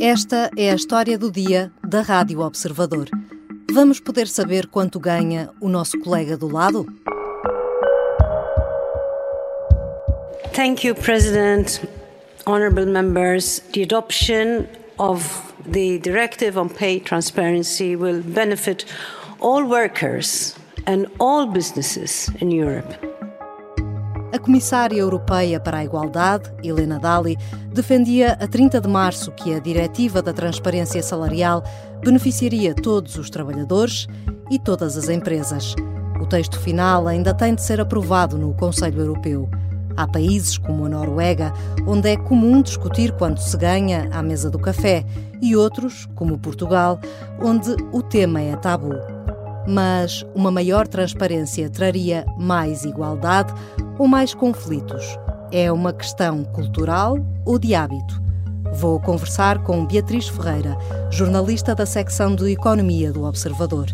Esta é a história do dia da Rádio Observador. Vamos poder saber quanto ganha o nosso colega do lado? Thank you, President. Honorable members, the adoption of the directive on pay transparency will benefit all workers and all businesses in Europe. Comissária Europeia para a Igualdade, Helena Dalli, defendia a 30 de março que a Diretiva da Transparência Salarial beneficiaria todos os trabalhadores e todas as empresas. O texto final ainda tem de ser aprovado no Conselho Europeu. Há países como a Noruega, onde é comum discutir quanto se ganha à mesa do café, e outros, como Portugal, onde o tema é tabu. Mas uma maior transparência traria mais igualdade ou mais conflitos? É uma questão cultural ou de hábito? Vou conversar com Beatriz Ferreira, jornalista da secção de Economia do Observador.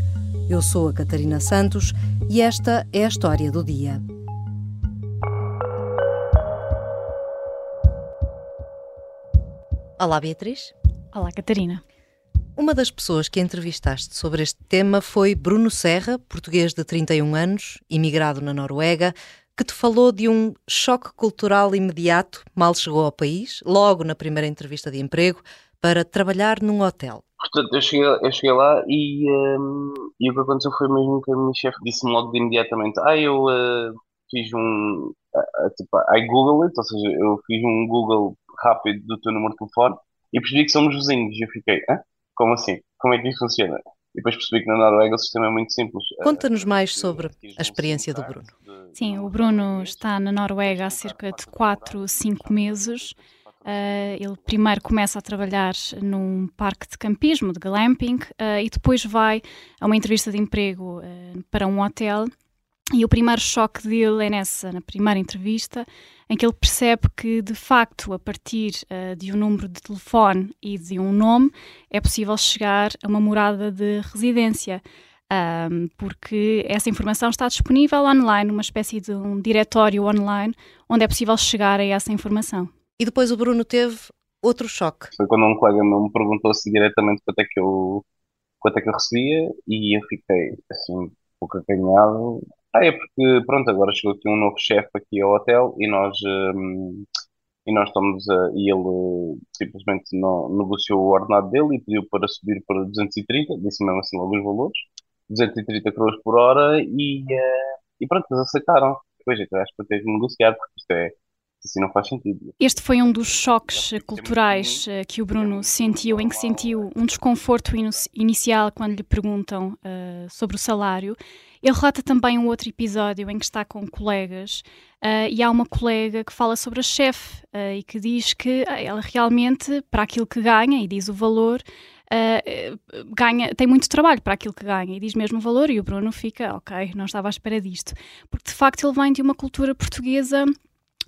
Eu sou a Catarina Santos e esta é a história do dia. Olá, Beatriz. Olá, Catarina. Uma das pessoas que entrevistaste sobre este tema foi Bruno Serra, português de 31 anos, imigrado na Noruega, que te falou de um choque cultural imediato, mal chegou ao país, logo na primeira entrevista de emprego, para trabalhar num hotel. Portanto, eu cheguei, eu cheguei lá e, um, e o que aconteceu foi mesmo que a minha chefe disse-me logo de imediatamente: Ah, eu uh, fiz um. Uh, tipo, I Google it, ou seja, eu fiz um Google rápido do teu número de telefone e percebi que somos vizinhos. E eu fiquei: Hã? Como assim? Como é que isso funciona? E depois percebi que na Noruega o sistema é muito simples. Conta-nos mais sobre a experiência do Bruno. Sim, o Bruno está na Noruega há cerca de 4, 5 meses. Uh, ele primeiro começa a trabalhar num parque de campismo, de glamping, uh, e depois vai a uma entrevista de emprego uh, para um hotel. E o primeiro choque dele é nessa, na primeira entrevista, em que ele percebe que, de facto, a partir de um número de telefone e de um nome, é possível chegar a uma morada de residência. Um, porque essa informação está disponível online, uma espécie de um diretório online, onde é possível chegar a essa informação. E depois o Bruno teve outro choque. Foi quando um colega meu me perguntou assim diretamente quanto é que eu, quanto é que eu recebia e eu fiquei assim, um pouco acanhado. Ah, é porque, pronto, agora chegou aqui um novo chefe aqui ao hotel e nós, um, e nós estamos a, e ele simplesmente não, negociou o ordenado dele e pediu para subir para 230, disse mesmo assim logo os valores, 230 cruz por hora e, uh, e pronto, eles aceitaram. Depois, então, acho que eu tenho que negociar porque isto é assim não faz sentido. Este foi um dos choques culturais eh, que o Bruno sentiu, em que sentiu um desconforto inicial quando lhe perguntam uh, sobre o salário. Ele relata também um outro episódio em que está com colegas uh, e há uma colega que fala sobre a chefe uh, e que diz que ela realmente, para aquilo que ganha, e diz o valor, Uh, ganha, tem muito trabalho para aquilo que ganha e diz mesmo o valor e o Bruno fica, ok, não estava à espera disto. Porque de facto ele vem de uma cultura portuguesa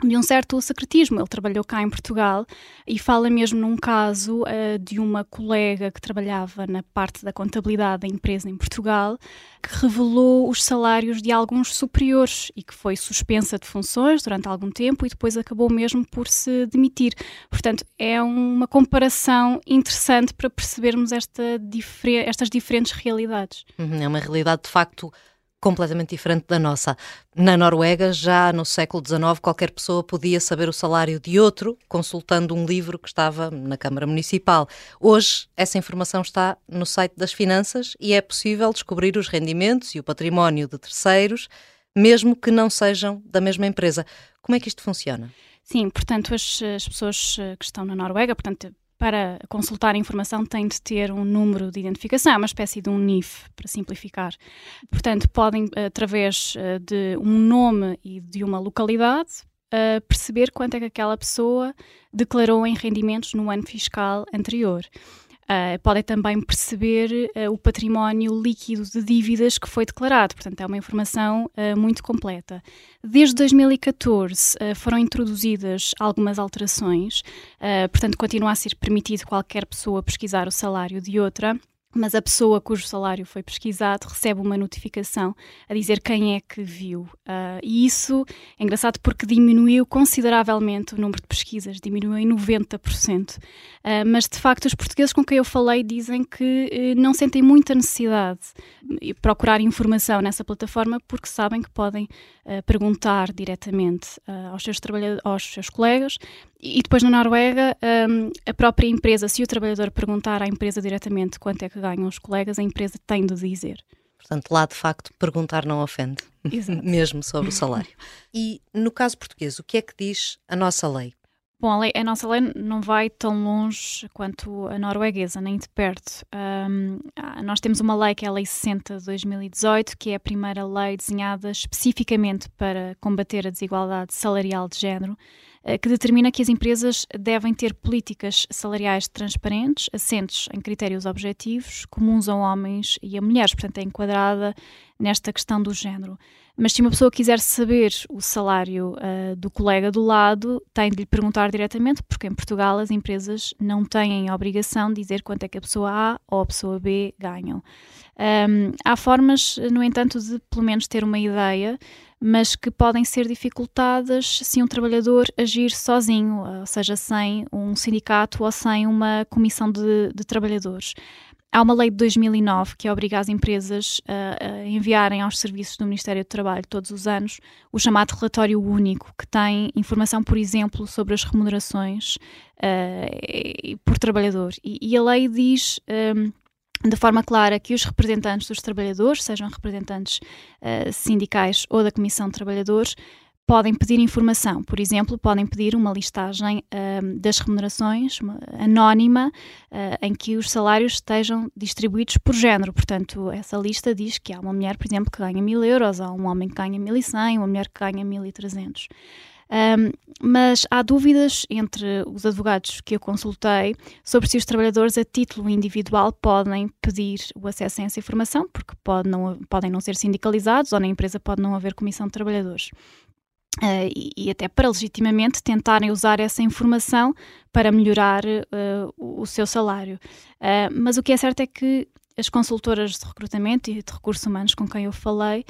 de um certo secretismo. Ele trabalhou cá em Portugal e fala mesmo num caso uh, de uma colega que trabalhava na parte da contabilidade da empresa em Portugal que revelou os salários de alguns superiores e que foi suspensa de funções durante algum tempo e depois acabou mesmo por se demitir. Portanto, é uma comparação interessante para percebermos esta difer estas diferentes realidades. Uhum, é uma realidade de facto completamente diferente da nossa. Na Noruega, já no século XIX, qualquer pessoa podia saber o salário de outro consultando um livro que estava na Câmara Municipal. Hoje, essa informação está no site das finanças e é possível descobrir os rendimentos e o património de terceiros, mesmo que não sejam da mesma empresa. Como é que isto funciona? Sim, portanto, as, as pessoas que estão na Noruega, portanto, para consultar a informação tem de ter um número de identificação, é uma espécie de um NIF, para simplificar. Portanto, podem, através eh, de um nome e de uma localidade, eh, perceber quanto é que aquela pessoa declarou em rendimentos no ano fiscal anterior. Uh, podem também perceber uh, o património líquido de dívidas que foi declarado. Portanto, é uma informação uh, muito completa. Desde 2014 foram introduzidas algumas alterações, portanto, continua a ser permitido qualquer pessoa pesquisar o salário de outra. Mas a pessoa cujo salário foi pesquisado recebe uma notificação a dizer quem é que viu. Uh, e isso é engraçado porque diminuiu consideravelmente o número de pesquisas, diminuiu em 90%. Uh, ah, mas de facto, os portugueses com quem eu falei dizem que uh, não sentem muita necessidade de procurar informação nessa plataforma porque sabem que podem ah, perguntar diretamente aos seus aos seus colegas. E depois na Noruega, um, a própria empresa, se o trabalhador perguntar à empresa diretamente quanto é que ganham os colegas, a empresa tem de dizer. Portanto, lá de facto, perguntar não ofende, mesmo sobre o salário. E no caso português, o que é que diz a nossa lei? Bom, a, lei, a, nossa lei não vai tão longe quanto a norueguesa, nem de perto. Um, nós temos uma lei que é a Lei 60 de 2018, que é a primeira lei desenhada especificamente para combater a desigualdade salarial de género, eh, que determina que as empresas devem ter políticas salariais transparentes, assentes em critérios objetivos, comuns a homens e a mulheres, portanto é enquadrada nesta questão do género. Mas se uma pessoa quiser saber o salário uh, do colega do lado, tem de lhe perguntar diretamente, porque em Portugal as empresas não têm a obrigação de dizer quanto é que a pessoa A ou a pessoa B ganham. Um, há formas, no entanto, de pelo menos ter uma ideia, mas que podem ser dificultadas se um trabalhador agir sozinho, ou seja, sem um sindicato ou sem uma comissão de, de trabalhadores. Há uma lei de 2009 que obriga as empresas a, a, enviarem aos serviços do Ministério do Trabalho todos os anos o chamado relatório único, que tem informação, por exemplo, sobre as remunerações uh, por trabalhador. E, e, a lei diz. Um, de forma clara que os representantes dos trabalhadores, sejam representantes uh, sindicais ou da Comissão de Trabalhadores, podem pedir informação. Por exemplo, podem pedir uma listagem uh, das remunerações uma, anónima uh, em que os salários estejam distribuídos por género. Portanto, essa lista diz que há uma mulher, por exemplo, que ganha mil euros, há um homem que ganha 1.100, uma mulher que ganha 1.300. Um, mas há dúvidas entre os advogados que eu consultei sobre se os trabalhadores a título individual podem pedir o acesso a essa informação, porque pode não, podem não ser sindicalizados ou na empresa pode não haver comissão de trabalhadores. Uh, e, e, até para legitimamente tentarem usar essa informação para melhorar uh, o, seu salário. Uh, mas o que é certo é que as consultoras de recrutamento e de recursos humanos com quem eu falei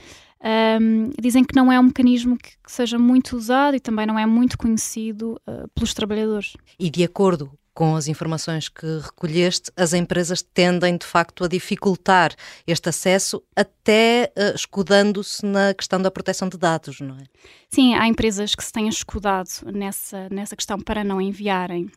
um, dizem que não é um mecanismo que, que, seja muito usado e também não é muito conhecido pelos trabalhadores. E de acordo com as informações que recolheste, as empresas tendem de facto a dificultar este acesso, até uh, escudando-se na questão da proteção de dados, não é? Sim, há empresas que se têm escudado nessa, nessa questão para não enviarem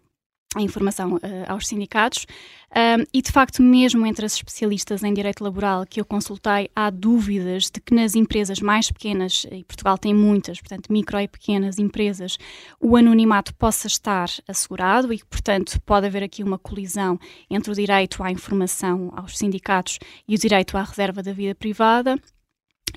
a informação uh, aos sindicatos. Um, e de facto mesmo entre as especialistas em direito laboral que eu consultei há dúvidas de que nas empresas mais pequenas e Portugal tem muitas, portanto micro e pequenas empresas, o anonimato possa estar assegurado e que portanto pode haver aqui uma colisão entre o direito à informação aos sindicatos e o direito à reserva da vida privada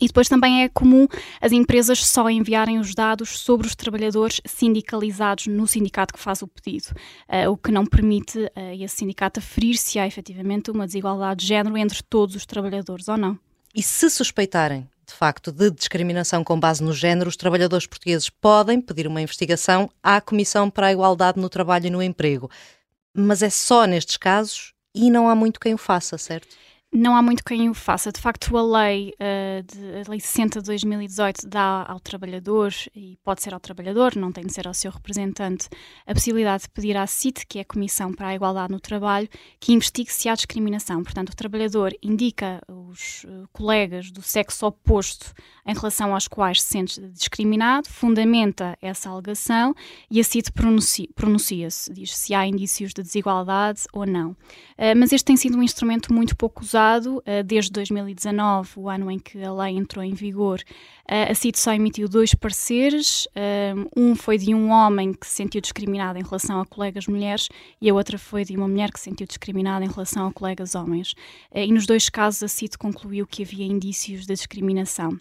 e depois também é comum as empresas só enviarem os dados sobre os trabalhadores sindicalizados no sindicato que faz o pedido, uh, o que não permite uh, esse sindicato aferir se há efetivamente uma desigualdade de género entre todos os trabalhadores ou não. E se suspeitarem, de facto, de discriminação com base no género, os trabalhadores portugueses podem pedir uma investigação à Comissão para a Igualdade no Trabalho e no Emprego. Mas é só nestes casos e não há muito quem o faça, certo? Não há muito quem o faça. De facto, a lei, uh, de, a lei 60 de 2018 dá ao trabalhador, e pode ser ao trabalhador, não tem de ser ao seu representante, a possibilidade de pedir à CIT, que é a Comissão para a Igualdade no Trabalho, que investigue se há discriminação. Portanto, o trabalhador indica os uh, colegas do sexo oposto em relação aos quais se sente discriminado, fundamenta essa alegação e a CIT pronuncia-se, pronuncia diz se há indícios de desigualdade ou não. Uh, mas este tem sido um instrumento muito pouco usado eh, desde 2019, o ano em que a lei entrou em vigor, eh, a CIT só emitiu dois pareceres. Eh, um foi de um homem que se sentiu discriminado em relação a colegas mulheres e a outra foi de uma mulher que se sentiu discriminada em relação a colegas homens. E nos dois casos, a CIT concluiu que havia indícios de discriminação.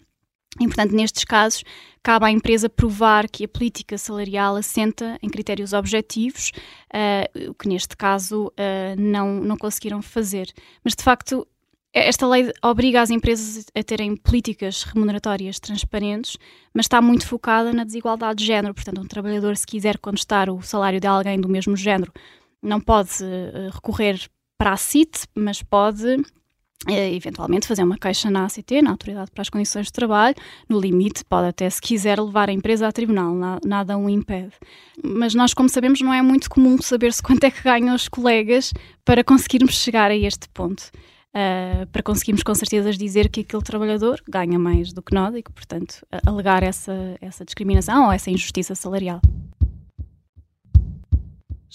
E, portanto, nestes casos, cabe à empresa provar que a política salarial assenta em critérios objetivos, uh, o que neste caso uh, não, não conseguiram fazer. Mas, de facto, esta lei obriga as empresas a terem políticas remuneratórias transparentes, mas está muito focada na desigualdade de género. Portanto, um trabalhador, se quiser contestar o salário de alguém do mesmo género, não pode uh, recorrer para a CIT, mas pode eh, eventualmente fazer uma queixa na ACT, na Autoridade para as Condições de Trabalho, no limite pode até, se quiser, levar a empresa a tribunal, nada o impede. Mas nós, como sabemos, não é muito comum saber-se quanto é que ganham os colegas para conseguirmos chegar a este ponto. Uh, para conseguirmos com certeza dizer que aquele trabalhador ganha mais do que nós e que, portanto, alegar essa, essa discriminação ou essa injustiça salarial.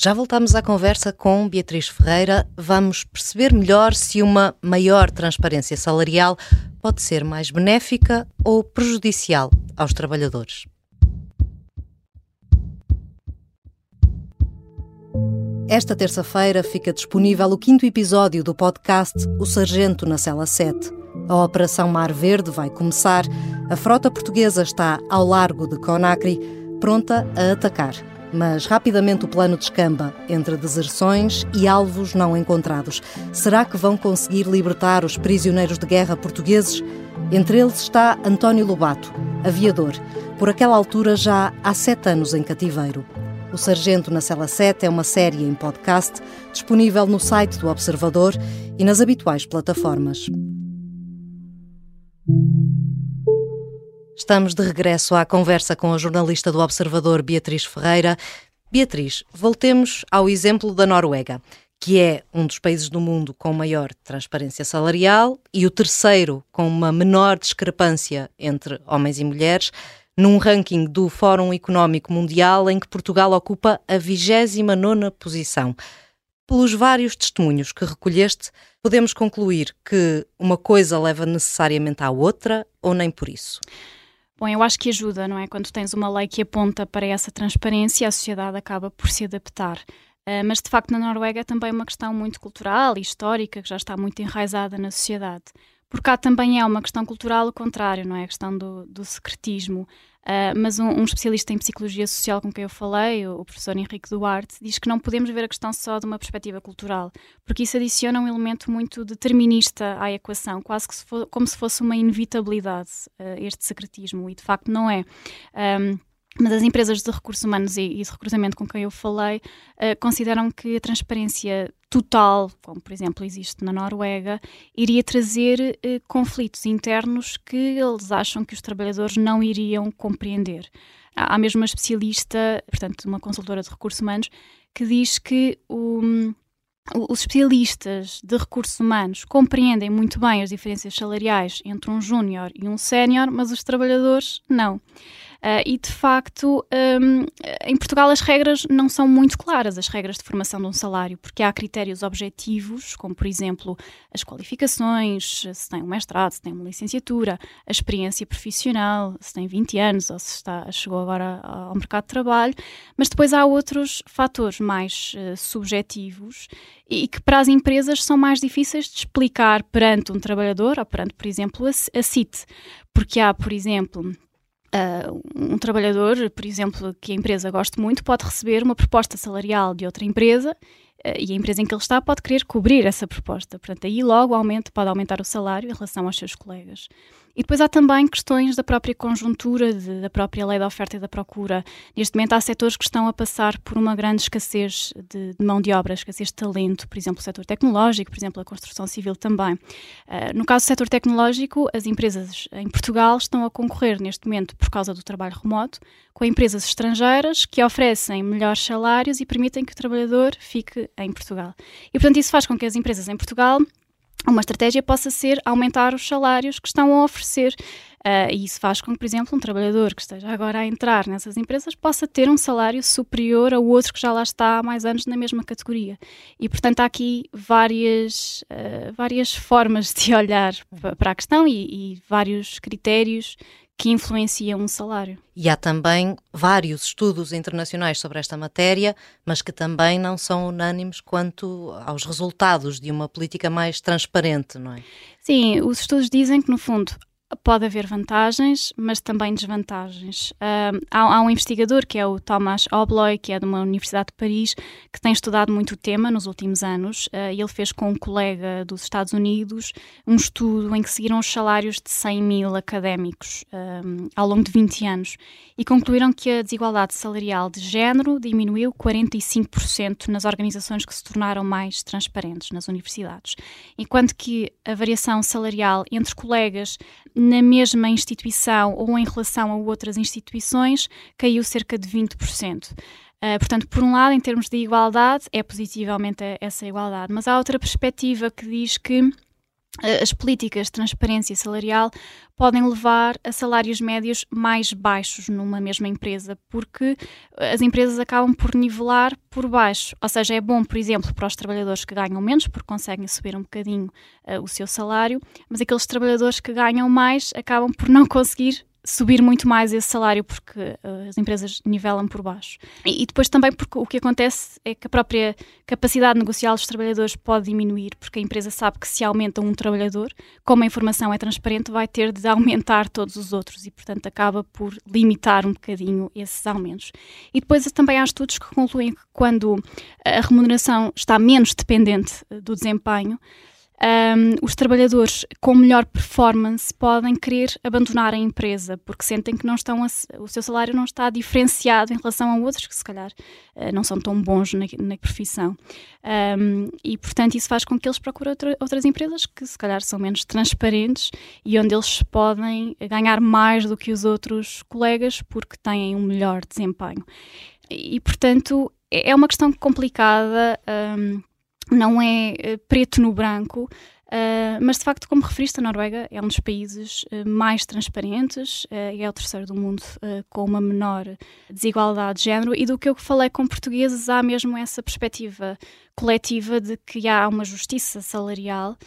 Já voltamos à conversa com Beatriz Ferreira. Vamos perceber melhor se uma maior transparência salarial pode ser mais benéfica ou prejudicial aos trabalhadores. Esta terça-feira fica disponível o quinto episódio do podcast O Sargento na Cela 7. A Operação Mar Verde vai começar. A frota portuguesa está ao largo de Conakry, pronta a atacar mas rapidamente o plano descamba entre deserções e alvos não encontrados. Será que vão conseguir libertar os prisioneiros de guerra portugueses? Entre eles está António Lobato, aviador, por aquela altura já há sete anos em cativeiro. O Sargento na Cela 7 é uma série em podcast disponível no site do Observador e nas habituais plataformas. Estamos de regresso à conversa com a jornalista do Observador Beatriz Ferreira. Beatriz, voltemos ao exemplo da Noruega, que é um dos países do mundo com maior transparência salarial e o terceiro com uma menor discrepância entre homens e mulheres, num ranking do Fórum Económico Mundial em que Portugal ocupa a 29ª posição. Pelos vários testemunhos que recolheste, podemos concluir que uma coisa leva necessariamente à outra ou nem por isso? Bom, eu acho que ajuda, não é? Quando tens uma lei que aponta para essa transparência, a sociedade acaba por se adaptar. Uh, mas de facto, na Noruega é também uma questão muito cultural e histórica que já está muito enraizada na sociedade. Por cá também é uma questão cultural o contrário, não é? A questão do, do secretismo. Uh, mas um, um, especialista em psicologia social com quem eu falei, o, o, professor Henrique Duarte, diz que não podemos ver a questão só de uma perspectiva cultural, porque isso adiciona um elemento muito determinista à equação, quase que se for, como se fosse uma inevitabilidade, uh, este secretismo, e de facto não é. Um, mas as empresas de recursos humanos e, de recrutamento com quem eu falei uh, consideram que a transparência total, como por exemplo existe na Noruega, iria trazer uh, conflitos internos que eles acham que os trabalhadores não iriam compreender. Há, mesmo uma especialista, portanto, uma consultora de recursos humanos, que diz que o os especialistas de recursos humanos compreendem muito bem as diferenças salariais entre um júnior e um sénior, mas os trabalhadores não. Uh, e de facto, um, em Portugal as regras não são muito claras, as regras de formação de um salário, porque há critérios objetivos, como por exemplo as qualificações, se tem um mestrado, se tem uma licenciatura, a experiência profissional, se tem 20 anos ou se está, chegou agora ao mercado de trabalho, mas depois há outros fatores mais uh, subjetivos e que para as empresas são mais difíceis de explicar perante um trabalhador ou perante, por exemplo, a, a CIT, porque há, por exemplo, Uh, um trabalhador, por exemplo, que a empresa goste muito, pode receber uma proposta salarial de outra empresa uh, e a empresa em que ele está pode querer cobrir essa proposta. Portanto, aí logo aumenta, pode aumentar o salário em relação aos seus colegas. E depois há também questões da própria conjuntura, de, da própria lei da oferta e da procura. Neste momento há setores que estão a passar por uma grande escassez de, de mão de obra, escassez de talento, por exemplo, o setor tecnológico, por exemplo, a construção civil também. Uh, no caso do setor tecnológico, as empresas em Portugal estão a concorrer neste momento, por causa do trabalho remoto, com empresas estrangeiras que oferecem melhores salários e permitem que o trabalhador fique em Portugal. E, portanto, isso faz com que as empresas em Portugal uma estratégia possa ser aumentar os salários que estão a oferecer. Uh, e isso faz com que, por exemplo, um trabalhador que esteja agora a entrar nessas empresas possa ter um salário superior ao outro que já lá está há mais anos na mesma categoria. E, portanto, há aqui várias, uh, várias formas de olhar para a questão e, e vários critérios que influencia um salário. E há também vários estudos internacionais sobre esta matéria, mas que também não são unânimes quanto aos resultados de uma política mais transparente, não é? Sim, os estudos dizem que, no fundo, pode haver vantagens, mas também desvantagens. Uh, há, há, um investigador que é o Thomas Obloy, que é de uma Universidade de Paris, que tem estudado muito o tema nos últimos anos. Uh, ele fez com um colega dos Estados Unidos um estudo em que seguiram os salários de 100 mil académicos uh, ao longo de 20 anos e concluíram que a desigualdade salarial de género diminuiu 45% nas organizações que se tornaram mais transparentes nas universidades, enquanto que a variação salarial entre colegas na mesma instituição ou em relação a outras instituições caiu cerca de 20%. Uh, ah, portanto, por um lado, em termos de igualdade, é positivamente essa igualdade, mas há outra perspectiva que diz que as políticas de transparência salarial podem levar a salários médios mais baixos numa mesma empresa, porque as empresas acabam por nivelar por baixo. Ou seja, é bom, por exemplo, para os trabalhadores que ganham menos, porque conseguem subir um bocadinho uh, o seu salário, mas aqueles trabalhadores que ganham mais acabam por não conseguir subir muito mais esse salário porque uh, as empresas nivelam por baixo. E, e, depois também porque o que acontece é que a própria capacidade negocial dos trabalhadores pode diminuir, porque a empresa sabe que se aumenta um trabalhador, como a informação é transparente, vai ter de aumentar todos os outros e, portanto, acaba por limitar um bocadinho esses aumentos. E depois também há estudos que concluem que quando a remuneração está menos dependente eh, do desempenho, um, os trabalhadores com melhor performance podem querer abandonar a empresa porque sentem que não estão a, o seu salário não está diferenciado em relação a outros que se calhar uh, não são tão bons na, na profissão. Um, e portanto isso faz com que eles procurem outra, outras empresas que se calhar são menos transparentes e onde eles podem ganhar mais do que os outros colegas porque têm um melhor desempenho. E portanto é, é uma questão complicada um, não é uh, preto no branco, uh, mas de facto, como referiste, a Noruega é um dos países uh, mais transparentes e é o terceiro do mundo com uma menor desigualdade de género. E do que eu falei com portugueses, há mesmo essa perspectiva coletiva de que há uma justiça salarial,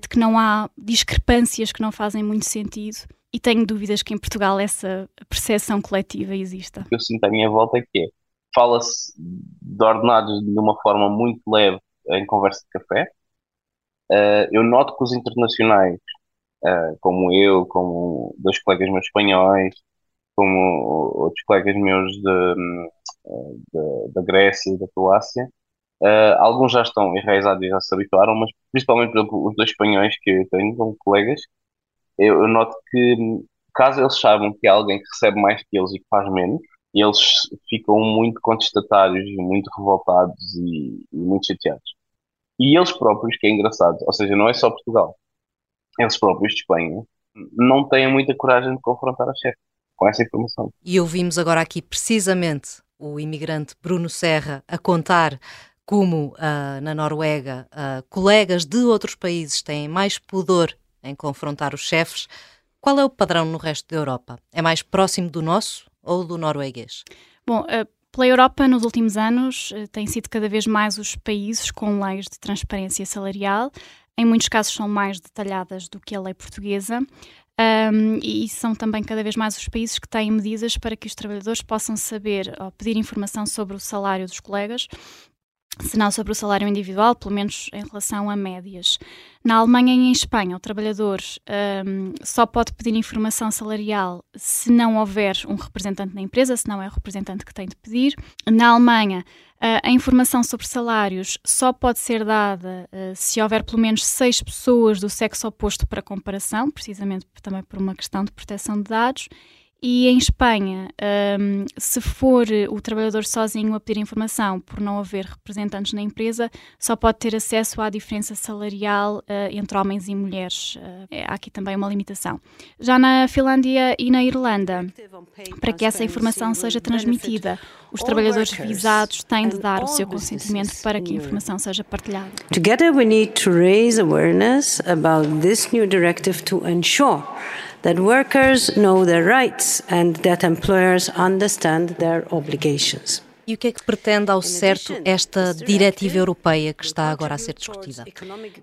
de que não há discrepâncias que não fazem muito sentido. E tenho dúvidas que em Portugal essa percepção coletiva exista. Eu sinto à minha volta que é, fala-se de ordenados de uma forma muito leve em conversa de café. Uh, eu noto que os internacionais, uh, como eu, como dois colegas meus espanhóis, como outros colegas meus da Grécia e da Croácia, uh, alguns já estão enraizados e já se habituaram, mas principalmente os dois espanhóis que eu tenho como colegas, eu, eu noto que caso eles saibam que há alguém que recebe mais que eles e que faz menos, eles ficam muito contestatários, muito revoltados e, e muito chateados. E eles próprios, que é engraçado, ou seja, não é só Portugal, eles próprios de Espanha, não têm muita coragem de confrontar a chefe com essa informação. E ouvimos agora aqui precisamente o imigrante Bruno Serra a contar como uh, na Noruega uh, colegas de outros países têm mais pudor em confrontar os chefes. Qual é o padrão no resto da Europa? É mais próximo do nosso ou do norueguês? Bom, uh, pela Europa, nos últimos anos, eh, têm sido cada vez mais os países com leis de transparência salarial. Em muitos casos, são mais detalhadas do que a lei portuguesa. Um, e são também cada vez mais os países que têm medidas para que os trabalhadores possam saber ou pedir informação sobre o salário dos colegas se não sobre o salário individual, pelo menos em relação a médias. Na Alemanha e em Espanha, o trabalhador um, só pode pedir informação salarial se não houver um representante na empresa, se não é o representante que tem de pedir. Na Alemanha, uh, a informação sobre salários só pode ser dada uh, se houver pelo menos seis pessoas do sexo oposto para comparação, precisamente também por uma questão de proteção de dados. E em Espanha, um, se for o trabalhador sozinho a pedir informação por não haver representantes na empresa, só pode ter acesso à diferença salarial uh, entre homens e mulheres. Uh, há aqui também uma limitação. Já na Finlândia e na Irlanda, para que essa informação seja transmitida, os trabalhadores visados têm de dar o seu consentimento para que a informação seja partilhada. Together we need to raise awareness about this new directive to ensure that workers know their rights and that employers understand their obligations. E o que é que pretende ao certo esta diretiva europeia que está agora a ser discutida?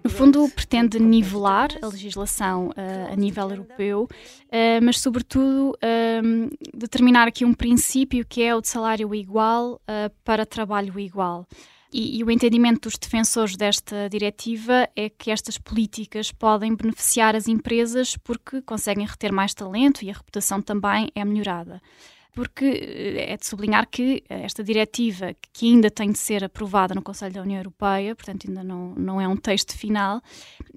No fundo, pretende nivelar a legislação uh, a nível europeu, uh, mas, sobretudo, uh, determinar aqui um princípio que é o de salário igual para trabalho igual. E, e, o entendimento dos defensores desta diretiva é que estas políticas podem beneficiar as empresas porque conseguem reter mais talento e a reputação também é melhorada. Porque eh, é de sublinhar que esta diretiva, que ainda tem de ser aprovada no Conselho da União Europeia, portanto ainda não, não é um texto final,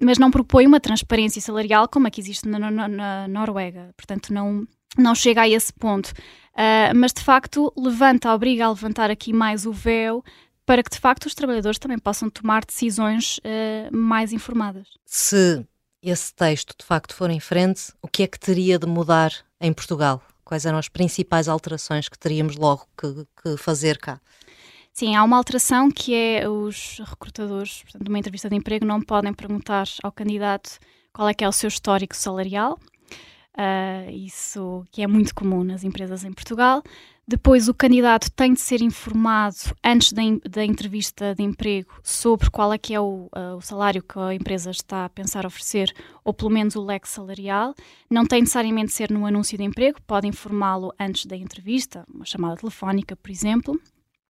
mas não propõe uma transparência salarial como a que existe na, na, na Noruega. Portanto, não, não chega a esse ponto. Uh, mas de facto levanta, obriga a levantar aqui mais o véu para que de facto os trabalhadores também possam tomar decisões uh, mais informadas. Se esse texto de facto for em frente, o que é que teria de mudar em Portugal? Quais eram as principais alterações que teríamos logo que, que fazer cá? Sim, há uma alteração que é os recrutadores, portanto, numa entrevista de emprego, não podem perguntar ao candidato qual é que é o seu histórico salarial. Uh, isso que é muito comum nas empresas em Portugal. Depois, o candidato tem de ser informado antes da, da entrevista de emprego sobre qual é que é o, uh, o, salário que a empresa está a pensar oferecer, ou pelo menos o leque salarial. Não tem necessariamente de ser no anúncio de emprego, pode informá-lo antes da entrevista, uma chamada telefónica, por exemplo.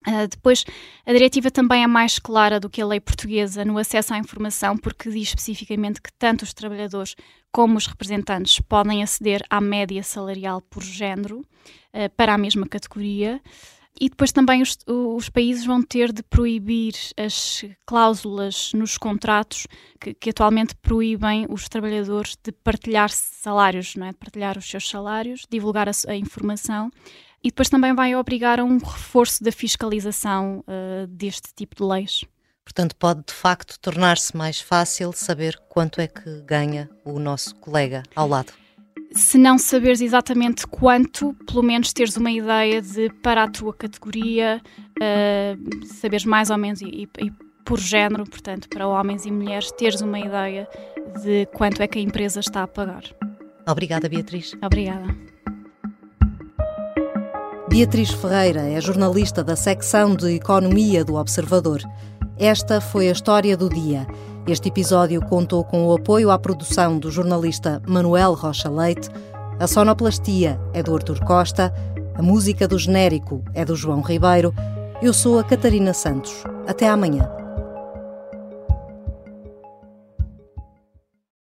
Uh, depois, a diretiva também é mais clara do que a lei portuguesa no acesso à informação, porque diz especificamente que tanto os trabalhadores como os representantes podem aceder à média salarial por género uh, para a mesma categoria. E depois também os, os, países vão ter de proibir as cláusulas nos contratos que, que, atualmente proíbem os trabalhadores de partilhar salários, não é? de partilhar os seus salários, divulgar a, a informação e depois também vai obrigar a um reforço da fiscalização uh, deste tipo de leis. Portanto, pode de facto tornar-se mais fácil saber quanto é que ganha o nosso colega ao lado. Se não saberes exatamente quanto, pelo menos teres uma ideia de para a tua categoria, uh, saberes mais ou menos e, e por género, portanto, para homens e mulheres, teres uma ideia de quanto é que a empresa está a pagar. Obrigada, Beatriz. Obrigada. Beatriz Ferreira é jornalista da secção de Economia do Observador. Esta foi a história do dia. Este episódio contou com o apoio à produção do jornalista Manuel Rocha Leite. A sonoplastia é do Artur Costa. A música do genérico é do João Ribeiro. Eu sou a Catarina Santos. Até amanhã.